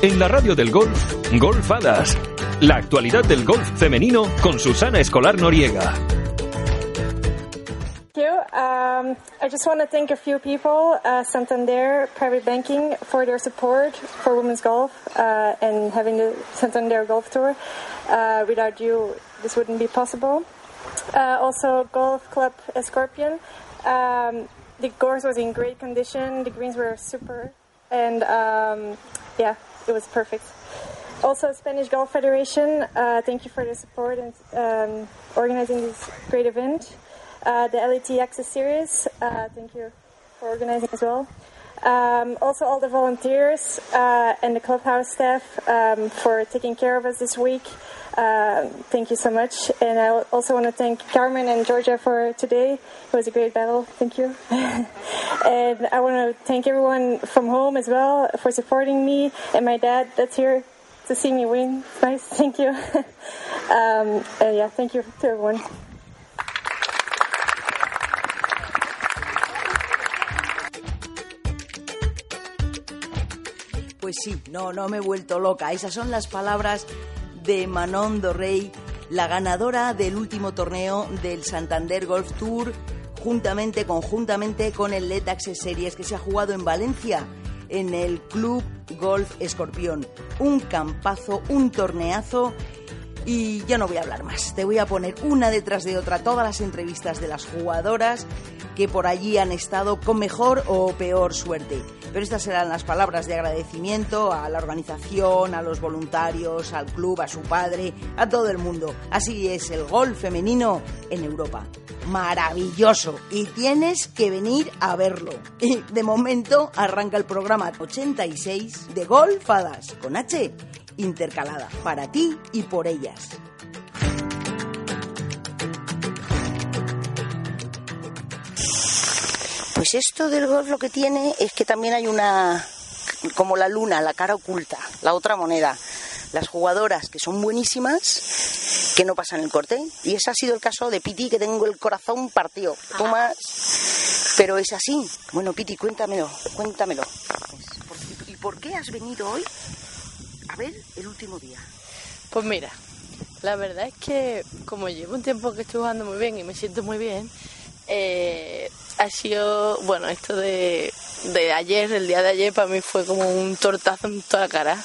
En la radio del golf, Golfadas. La actualidad del golf femenino con Susana Escolar Noriega. Um, I just want to thank a few people, uh, Santander Private Banking, for their support for women's golf uh, and having the Santander Golf Tour. Uh, without you, this wouldn't be possible. Uh, also, Golf Club Scorpion. Um, the course was in great condition. The greens were super, and um, yeah, it was perfect. Also, Spanish Golf Federation. Uh, thank you for the support and um, organizing this great event. Uh, the LET Access Series. Uh, thank you for organizing as well. Um, also, all the volunteers uh, and the clubhouse staff um, for taking care of us this week. Uh, thank you so much. And I also want to thank Carmen and Georgia for today. It was a great battle. Thank you. and I want to thank everyone from home as well for supporting me and my dad that's here to see me win. It's nice. Thank you. um, and yeah, thank you to everyone. Pues sí, no, no me he vuelto loca. Esas son las palabras de Manon Dorrey, la ganadora del último torneo del Santander Golf Tour, juntamente, conjuntamente con el Let Access Series que se ha jugado en Valencia, en el Club Golf Escorpión. Un campazo, un torneazo. Y ya no voy a hablar más, te voy a poner una detrás de otra todas las entrevistas de las jugadoras que por allí han estado con mejor o peor suerte. Pero estas serán las palabras de agradecimiento a la organización, a los voluntarios, al club, a su padre, a todo el mundo. Así es el golf femenino en Europa. Maravilloso. Y tienes que venir a verlo. Y de momento arranca el programa 86 de Golfadas con H intercalada para ti y por ellas. Pues esto del golf lo que tiene es que también hay una, como la luna, la cara oculta, la otra moneda. Las jugadoras que son buenísimas, que no pasan el corte. Y ese ha sido el caso de Piti, que tengo el corazón partido. Más, pero es así. Bueno, Piti, cuéntamelo, cuéntamelo. ¿Y por qué has venido hoy a ver el último día? Pues mira, la verdad es que como llevo un tiempo que estoy jugando muy bien y me siento muy bien, eh, ha sido, bueno, esto de, de ayer, el día de ayer, para mí fue como un tortazo en toda la cara.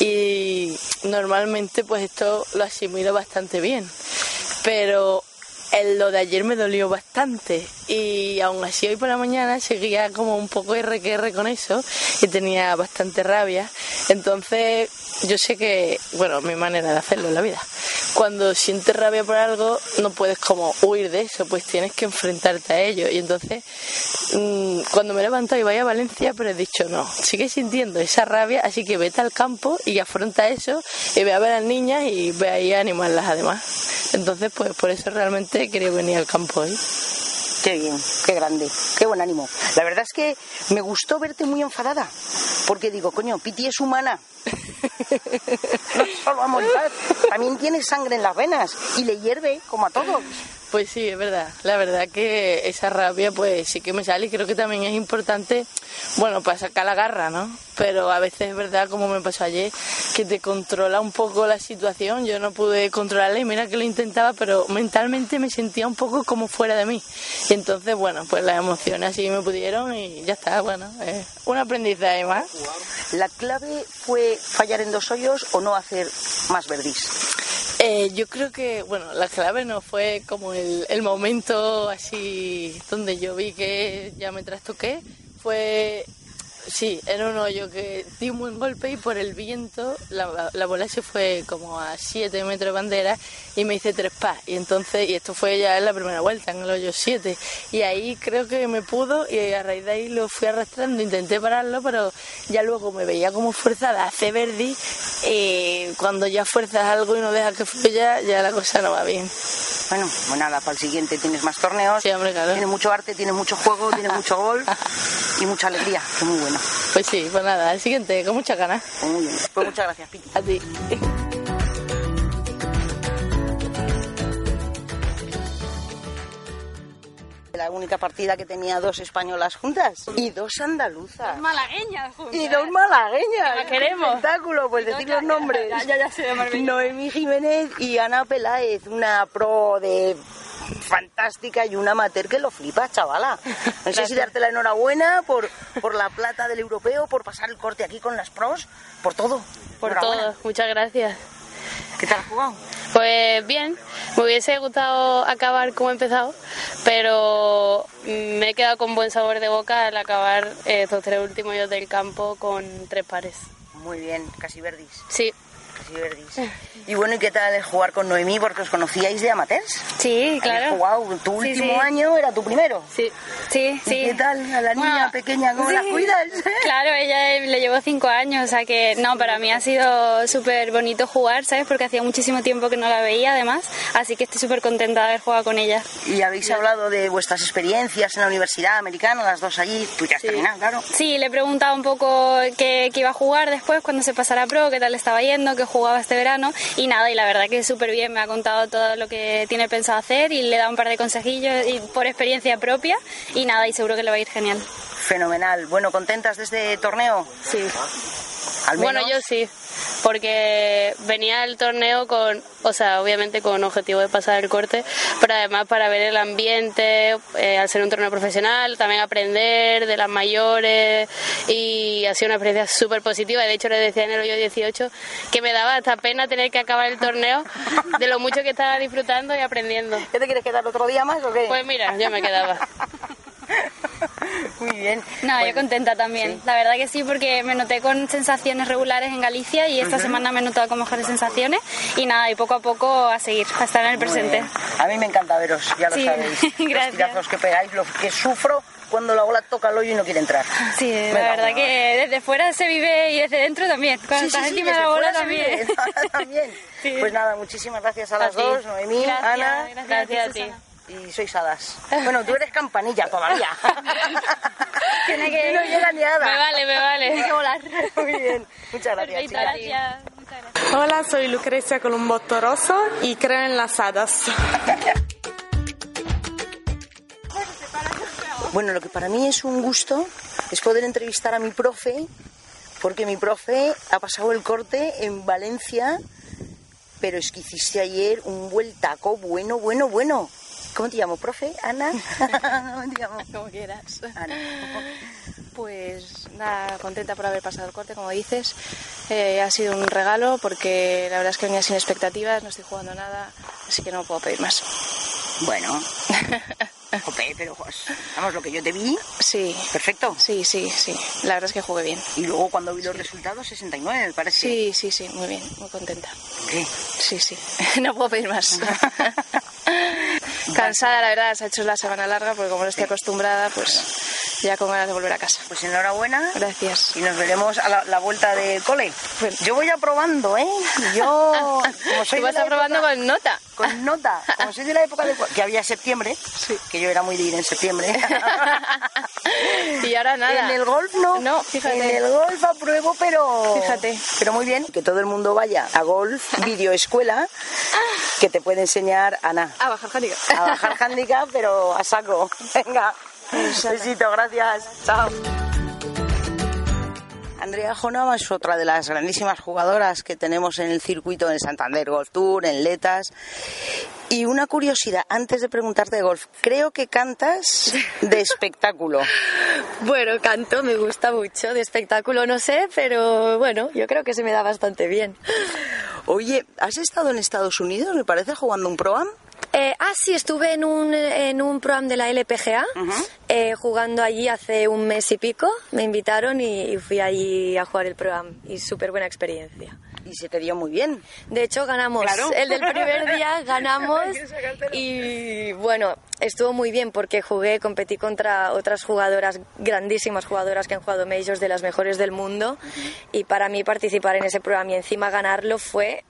Y normalmente pues esto lo asimilo bastante bien. Pero lo de ayer me dolió bastante y aún así hoy por la mañana seguía como un poco RQR con eso y tenía bastante rabia. Entonces yo sé que, bueno, mi manera de hacerlo en la vida. Cuando sientes rabia por algo no puedes como huir de eso, pues tienes que enfrentarte a ello. Y entonces mm, cuando me he levantado y vaya a Valencia, pero he dicho no, sigue sintiendo esa rabia, así que vete al campo y afronta eso y ve a ver a las niñas y ve ahí a animarlas además. Entonces, pues por eso realmente quería venir al campo hoy. Qué bien, qué grande, qué buen ánimo. La verdad es que me gustó verte muy enfadada, porque digo, coño, Piti es humana. No solo a montar, también tiene sangre en las venas y le hierve como a todos. Pues sí, es verdad. La verdad que esa rabia pues sí que me sale y creo que también es importante, bueno, para sacar la garra, ¿no? Pero a veces es verdad, como me pasó ayer, que te controla un poco la situación. Yo no pude controlarla y mira que lo intentaba, pero mentalmente me sentía un poco como fuera de mí. Y entonces, bueno, pues las emociones así me pudieron y ya está, bueno, es un aprendizaje más. ¿La clave fue fallar en dos hoyos o no hacer más verdis? Eh, yo creo que, bueno, la clave no fue como el, el momento así donde yo vi que ya me trastoqué, fue Sí, era un hoyo que di un buen golpe y por el viento la, la bola se fue como a 7 metros de bandera y me hice tres pas. Y entonces, y esto fue ya en la primera vuelta, en el hoyo 7. Y ahí creo que me pudo y a raíz de ahí lo fui arrastrando, intenté pararlo, pero ya luego me veía como fuerzada hace verdi y cuando ya fuerzas algo y no dejas que fluya, ya la cosa no va bien. Bueno, pues nada, para el siguiente tienes más torneos, Sí, hombre, claro. tienes mucho arte, tienes mucho juego, tienes mucho gol y mucha alegría, que muy bueno. Pues sí, pues nada, el siguiente, con muchas ganas. Pues muy bien. Pues muchas gracias, Piti. A ti. la única partida que tenía dos españolas juntas y dos andaluzas. Malagueñas, Y dos malagueñas. La queremos. ¡Qué espectáculo! Pues decir los nombres. Ya, ya, ya. Noemí Jiménez y Ana Peláez, una pro de fantástica y una amateur que lo flipa, chavala. No sé si darte la enhorabuena por, por la plata del europeo, por pasar el corte aquí con las pros, por todo. Por todo, muchas gracias. ¿Qué tal has jugado? Pues bien, me hubiese gustado acabar como he empezado, pero me he quedado con buen sabor de boca al acabar eh, estos tres últimos hoyos del campo con tres pares. Muy bien, casi verdis. Sí, verdis. Y bueno, ¿y qué tal el jugar con Noemí? Porque os conocíais de amateurs. Sí, claro. jugado, tu último sí. año era tu primero. sí. Sí, ¿Y sí. qué tal a la niña Bueno, pequeña? ¿Cómo sí. la cuidas? Claro, ella le llevó cinco años, o sea que no, para mí ha sido súper bonito jugar, ¿sabes? Porque hacía muchísimo tiempo que no la veía además, así que estoy súper contenta de haber jugado con ella. Y habéis hablado de vuestras experiencias en la universidad americana, las dos allí. Tú ya has terminado, claro. Sí, le he preguntado un poco qué, qué iba a jugar después cuando se pasara pro, qué tal estaba yendo, qué jugaba este verano y nada, y la verdad que súper bien, me ha contado todo lo que tiene pensado hacer y le dado un par de consejillos y por experiencia propia y nada, y seguro que le va a ir genial. Fenomenal. Bueno, ¿contentas de este torneo? Sí. Al menos. Bueno, yo sí, porque venía el torneo con, o sea, obviamente con objetivo de pasar el corte, pero además para ver el ambiente, eh, al ser un torneo profesional, también aprender de las mayores y ha sido una experiencia súper positiva. De hecho, le decía en el hoyo 18 que me daba hasta pena tener que acabar el torneo de lo mucho que estaba disfrutando y aprendiendo. ¿Qué te quieres quedar otro día más o qué? Pues mira, yo me quedaba. Muy bien. No, Pues, yo contenta también. La verdad que sí, porque me noté con sensaciones regulares en Galicia y esta semana me he notado con mejores sensaciones y nada, y poco a poco a seguir, a estar en el muy presente. bien. A mí me encanta veros, ya lo Sí, sabéis. Los gracias. tirazos que pegáis, lo que sufro cuando la bola toca el hoyo y no quiere entrar. Sí, Me la da verdad una- que desde fuera se vive y desde dentro también. Cuando Sí, sí, estás sí, encima de la se también. también. Sí. Pues nada, muchísimas gracias a A las ti. dos, Noemí, Gracias, Ana. gracias, Gracias a ti. Susana. Y sois hadas. Bueno, tú eres campanilla todavía. Tiene que- Y no llega ni hada. Me vale, me vale. Muy bien. Muchas gracias, Perfecto, chicas. gracias. Muchas gracias. Hola, soy Lucrecia Columbotto Rosso y creo en las hadas. Bueno, lo que para mí es un gusto es poder entrevistar a mi profe, porque mi profe ha pasado el corte en Valencia, pero es que hiciste ayer un vueltaco bueno, bueno, bueno. ¿Cómo te llamo, profe? ¿Ana? ¿Cómo te llamo? Como quieras. Ana. Pues nada, contenta por haber pasado el corte, como dices. Eh, ha sido un regalo porque la verdad es que venía sin expectativas, no estoy jugando nada, así que no puedo pedir más. Bueno, jope, pero pues, vamos, lo que yo te vi, Sí, perfecto. sí, sí, sí. La verdad es que jugué bien. Y luego cuando vi los resultados, 69, me parece. Sí, sí, sí, muy bien, muy contenta. ¿Qué? Sí, sí, no puedo pedir más. Cansada, la verdad, se ha hecho la semana larga porque como no estoy acostumbrada, pues ya con ganas de volver a casa. Pues enhorabuena. Gracias. Y nos veremos a la, la vuelta del cole. Yo voy aprobando, ¿eh? Yo, como soy Tú vas aprobando época- con nota. con nota. Como soy de la época de, que había septiembre, que yo era muy de ir en septiembre. y ahora nada. En el golf no. No, fíjate. En el golf apruebo, pero. Fíjate. Pero muy bien. Que todo el mundo vaya a golf, videoescuela, que te puede enseñar Ana. A bajar handicap. A bajar handicap, pero a saco. Venga. Besito, gracias. Chao. Andrea Jonama es otra de las grandísimas jugadoras que tenemos en el circuito en Santander Golf Tour, en Letas. Y una curiosidad, antes de preguntarte de golf, creo que cantas de espectáculo. Bueno, canto, me gusta mucho. De espectáculo no sé, pero bueno, yo creo que se me da bastante bien. Oye, ¿has estado en Estados Unidos, me parece, jugando un Pro-Am? Eh, ah, sí, estuve en un, en un programa de la LPGA, eh, jugando allí hace un mes y pico. Me invitaron y, y fui allí a jugar el programa. Y súper buena experiencia. Y se te dio muy bien. De hecho, ganamos. Claro. El del primer día ganamos. y bueno, estuvo muy bien porque jugué, competí contra otras jugadoras, grandísimas jugadoras que han jugado majors de las mejores del mundo. Y para mí participar en ese programa y encima ganarlo fue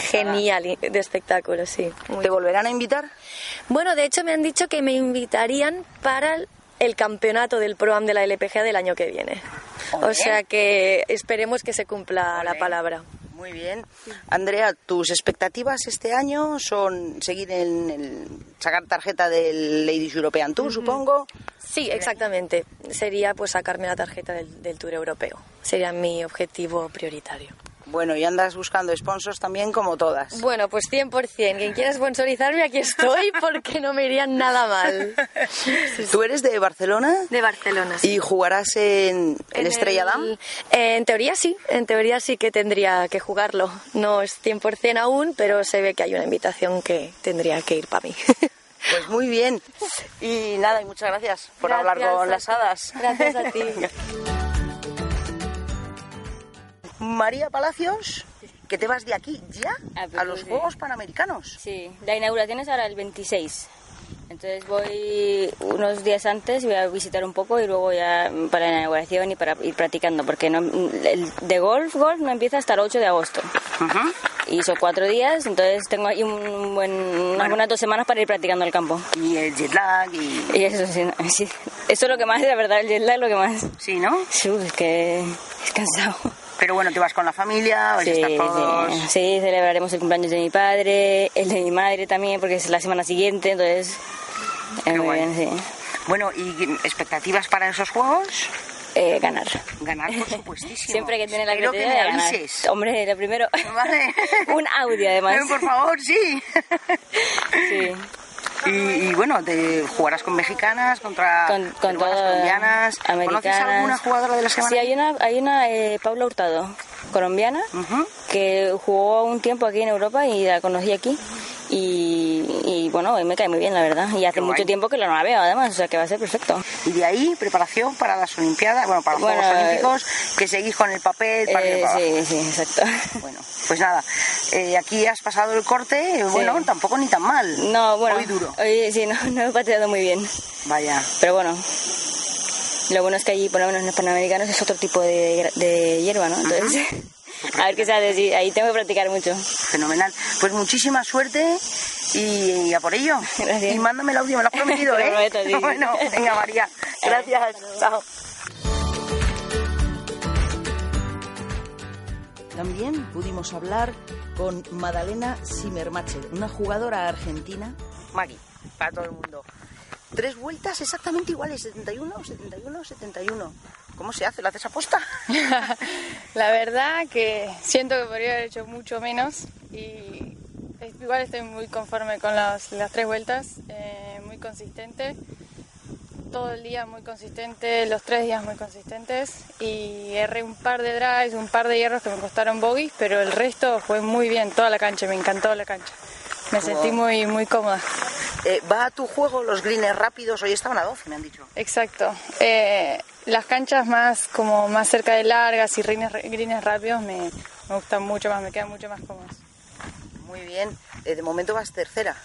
genial de espectáculo, sí. ¿Te volverán a invitar? bueno, de hecho me han dicho que me invitarían para el- campeonato del ProAm de la LPGA del año que viene. O sea que esperemos que se cumpla la palabra. Muy bien. Andrea, ¿tus expectativas este año son seguir en el, sacar tarjeta del Ladies European Tour, supongo? Sí, exactamente. Sería pues sacarme la tarjeta del, del Tour Europeo. Sería mi objetivo prioritario. Bueno, y andas buscando sponsors también como todas. Bueno, pues 100%. Quien quiera sponsorizarme, aquí estoy porque no me iría nada mal. ¿Tú eres de Barcelona? De Barcelona, sí. ¿Y jugarás en el Estrella Damm? Eh, en teoría sí, en teoría sí que tendría que jugarlo. No es 100% aún, pero se ve que hay una invitación que tendría que ir para mí. Pues muy bien. Y nada, y muchas gracias por Gracias hablar con las hadas. Gracias a ti. María Palacios, que te vas de aquí ya Ah, pues a los. Juegos Panamericanos. Sí, la inauguración es ahora el 26. Entonces voy unos días antes, voy a visitar un poco y luego ya para la inauguración y para ir practicando, porque no, el de golf, golf no empieza hasta el 8 de agosto. Y son cuatro días, entonces tengo ahí un buen, unas buenas dos semanas para ir practicando el campo. Y el jet lag y... Y eso sí, no, sí. Eso es lo que más, la verdad, el jet lag es lo que más. Sí, ¿no? Sí, es que es cansado. Pero bueno, te vas con la familia, vais a Sí, estar todos... sí, sí, celebraremos el cumpleaños de mi padre, el de mi madre también, porque es la semana siguiente, entonces... eh, muy guay. bien, sí. Bueno, ¿y expectativas para esos Juegos? Eh, ganar. Ganar, por supuestísimo. Siempre que tener la Espero que me de ganar. avises. Hombre, lo primero... Vale. un audio, además. Eh, Por favor, sí. Sí. Y, y bueno, te jugarás con mexicanas, contra Con, con peruanas, colombianas. americanas. ¿Conoces alguna jugadora de la semana? Sí, hay una, hay una eh, Paula Hurtado, colombiana, que jugó un tiempo aquí en Europa y la conocí aquí. Y, y, bueno, me cae muy bien, la verdad. Y hace Qué mucho guay. tiempo que no la veo, además, o sea que va a ser perfecto. Y de ahí, preparación para las Olimpiadas, bueno, para los Bueno, Juegos eh, Olímpicos, que seguís con el papel para Eh, para sí, sí, exacto. Bueno, pues nada, eh, aquí has pasado el corte, eh, bueno, tampoco ni tan mal. No, bueno, Hoy duro. hoy sí, no, no he pateado muy bien. Vaya. Pero bueno, lo bueno es que allí, por lo menos en los Panamericanos, es otro tipo de, de hierba, ¿no? Entonces, a ver qué se hace, sí, ahí tengo que practicar mucho. Fenomenal. Pues muchísima suerte y, a por ello. Gracias. Y mándame el audio, me lo has prometido, ¿eh? prometo, sí. Bueno, venga María. Gracias. Chao. También pudimos hablar con Madalena Simmermacher, una jugadora argentina. Mari, para todo el mundo. Tres vueltas exactamente iguales, 71, 71, 71. ¿Cómo se hace? ¿Lo haces aposta? La verdad que siento que podría haber hecho mucho menos y igual estoy muy conforme con las, las tres vueltas, eh, muy consistente, todo el día muy consistente, los tres días muy consistentes y erré un par de drives, un par de hierros que me costaron bogies, pero el resto fue muy bien, toda la cancha, me encantó la cancha. Me sentí muy, muy cómoda. Eh, ¿Va a tu juego los greens rápidos? Hoy estaban a 12, me han dicho. Exacto. Eh, las canchas más como más cerca de largas y greens, greens rápidos me, me gustan mucho más, me quedan mucho más cómodos. Muy bien. Eh, de momento vas tercera.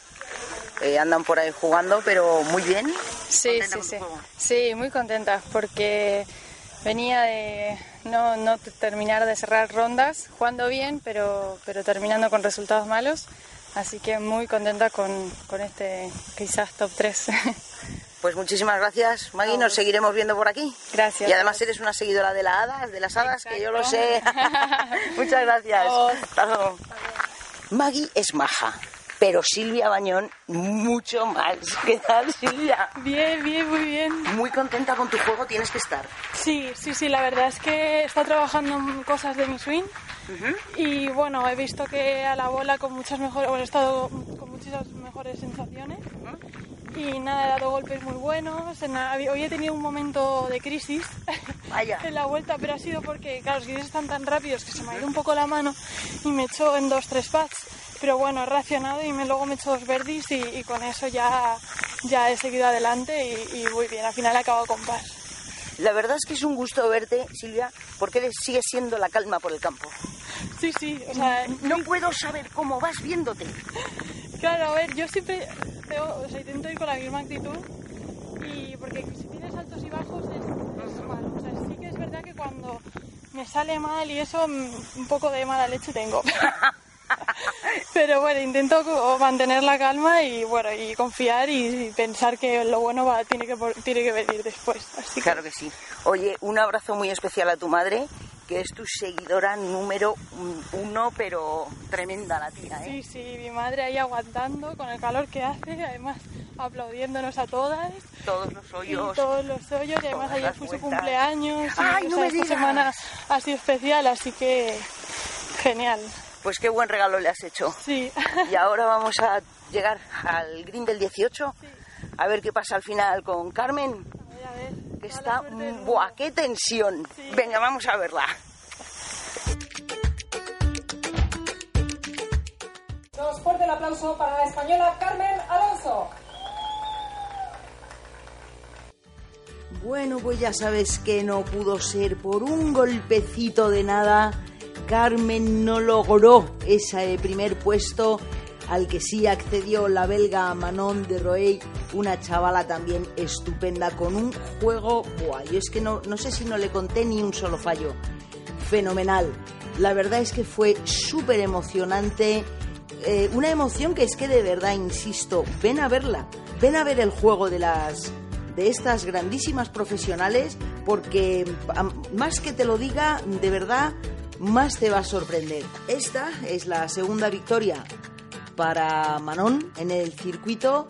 Andan por ahí jugando, pero muy bien. Sí, ¿Contenta sí, sí. Sí, muy contenta porque venía de no, no terminar de cerrar rondas, jugando bien, pero, pero terminando con resultados malos. Así que muy contenta con, con este quizás top 3. Pues muchísimas gracias, Maggie. Nos seguiremos viendo por aquí. Gracias. Y además eres una seguidora de las hadas, de las hadas, que yo lo sé. Muchas gracias. Hasta luego. Maggie es maja, pero Silvia Bañón mucho más. ¿Qué tal, Silvia? Bien, bien, muy bien. Muy contenta con tu juego, tienes que estar. Sí, sí, sí, la verdad es que está trabajando en cosas de mi swing y bueno, he visto que a la bola con muchas mejores, bueno, he estado con muchas mejores sensaciones y nada, he dado golpes muy buenos. Hoy he tenido un momento de crisis Vaya. en la vuelta, pero ha sido porque, claro, los guiris están tan rápidos que se me ha ido un poco la mano y me echó en dos, tres pads. Pero bueno, he reaccionado y me, luego me he hecho dos verdis y, y con eso ya, ya he seguido adelante y, y muy bien. Al final he acabado con par. La verdad es que es un gusto verte, Silvia, porque eres, sigues siendo la calma por el campo. Sí, sí, o sea, No puedo saber cómo vas viéndote. claro, a ver, yo siempre veo- o sea, intento ir con la misma actitud y porque si tienes altos y bajos es, es malo. O sea, sí que es verdad que cuando me sale mal y eso, mm, un poco de mala leche tengo. Pero bueno, intento mantener la calma y bueno, y confiar y, y pensar que lo bueno va, tiene, que, tiene que venir después. Así Claro que sí. Oye, un abrazo muy especial a tu madre que es tu seguidora número uno, pero tremenda la tía, ¿eh? Sí, sí, mi madre ahí aguantando con el calor que hace, además aplaudiéndonos a todas. Todos los hoyos. todos los hoyos, y además ayer fue su cumpleaños. ¡Ay, no me esta semana ha sido especial, así que genial. Pues qué buen regalo le has hecho. Sí. Y ahora vamos a llegar al green del 18, a ver qué pasa al final con Carmen. A ver, que está... ¡Buah, qué tensión! Venga, vamos a verla. Nos fuerte el aplauso para la española Carmen Alonso. Bueno, pues ya sabes que no pudo ser por un golpecito de nada. Carmen no logró ese primer puesto al que sí accedió la belga Manon de Roey, una chavala también estupenda con un juego, buah, yo es que no, no sé si no le conté ni un solo fallo. Fenomenal. La verdad es que fue súper emocionante. Eh, una emoción que es que de verdad, insisto, ven a verla. Ven a ver el juego de las de estas grandísimas profesionales porque más que te lo diga, de verdad, más te va a sorprender. Esta es la segunda victoria para Manon en el circuito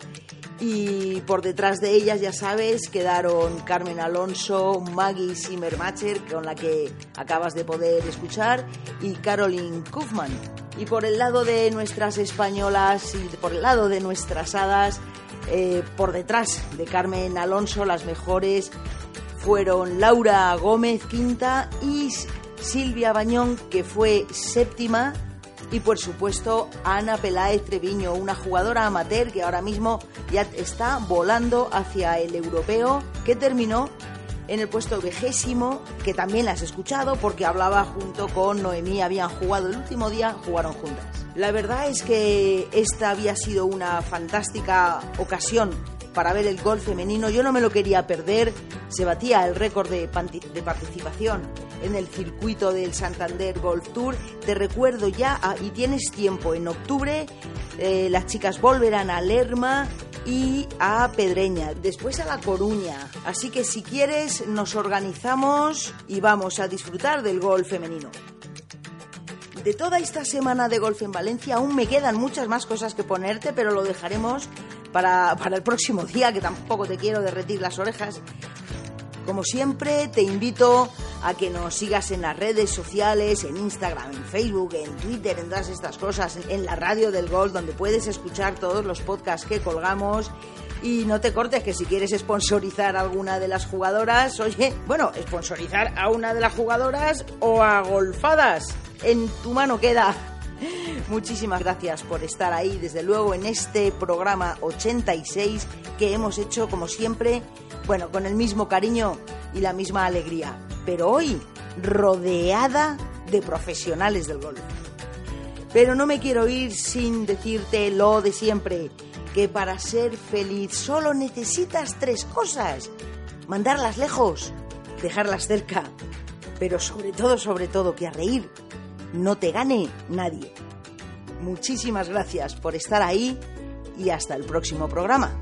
y por detrás de ellas, ya sabes, quedaron Carmen Alonso, Maggie Zimmermacher, con la que acabas de poder escuchar, y Caroline Kaufman. Y por el lado de nuestras españolas y por el lado de nuestras hadas, eh, por detrás de Carmen Alonso, las mejores fueron Laura Gómez quinta y Silvia Bañón, que fue séptima, y por supuesto Ana Peláez Treviño, una jugadora amateur que ahora mismo ya está volando hacia el europeo, que terminó en el puesto vigésimo, que también la has escuchado porque hablaba junto con Noemí, habían jugado el último día, jugaron juntas. La verdad es que esta había sido una fantástica ocasión para ver el golf femenino. Yo no me lo quería perder. Se batía el récord de participación en el circuito del Santander Golf Tour. Te recuerdo ya, ah, y tienes tiempo, en octubre eh, las chicas volverán a Lerma y a Pedreña, después a La Coruña. Así que si quieres nos organizamos y vamos a disfrutar del golf femenino. De toda esta semana de golf en Valencia aún me quedan muchas más cosas que ponerte, pero lo dejaremos para, para el próximo día, que tampoco te quiero derretir las orejas. Como siempre, te invito a que nos sigas en las redes sociales, en Instagram, en Facebook, en Twitter, en todas estas cosas, en la radio del Golf, donde puedes escuchar todos los podcasts que colgamos. Y no te cortes que si quieres sponsorizar a alguna de las jugadoras, oye, bueno, sponsorizar a una de las jugadoras o a golfadas, en tu mano queda. Muchísimas gracias por estar ahí, desde luego, en este programa 86 que hemos hecho, como siempre, bueno, con el mismo cariño y la misma alegría, pero hoy rodeada de profesionales del golf. Pero no me quiero ir sin decirte lo de siempre, que para ser feliz solo necesitas tres cosas. Mandarlas lejos, dejarlas cerca, pero sobre todo, sobre todo, que a reír no te gane nadie. Muchísimas gracias por estar ahí y hasta el próximo programa.